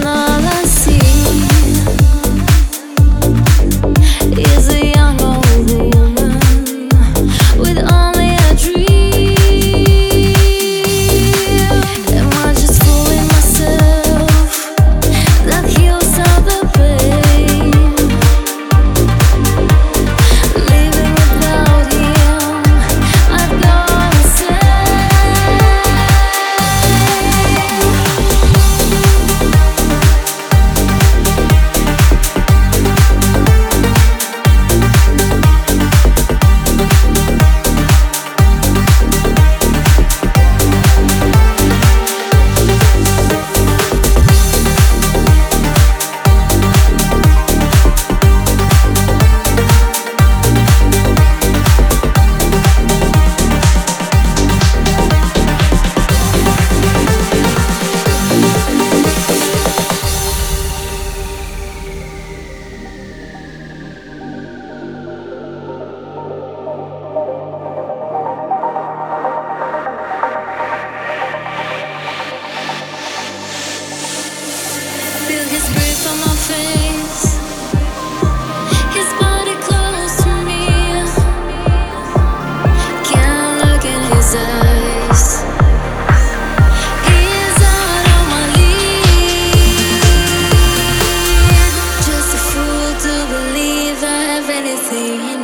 No. see